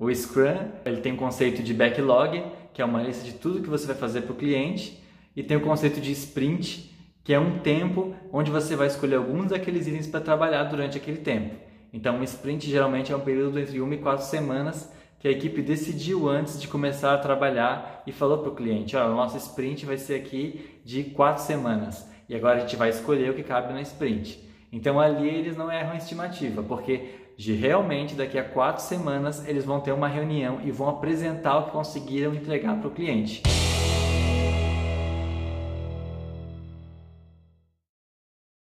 O Scrum ele tem o conceito de backlog, que é uma lista de tudo que você vai fazer para o cliente, e tem o conceito de sprint, que é um tempo onde você vai escolher alguns daqueles itens para trabalhar durante aquele tempo. Então, um sprint geralmente é um período entre uma e quatro semanas que a equipe decidiu antes de começar a trabalhar e falou para o cliente: ó, o nosso sprint vai ser aqui de quatro semanas e agora a gente vai escolher o que cabe na sprint. Então ali eles não erram a estimativa, porque de realmente daqui a quatro semanas eles vão ter uma reunião e vão apresentar o que conseguiram entregar para o cliente.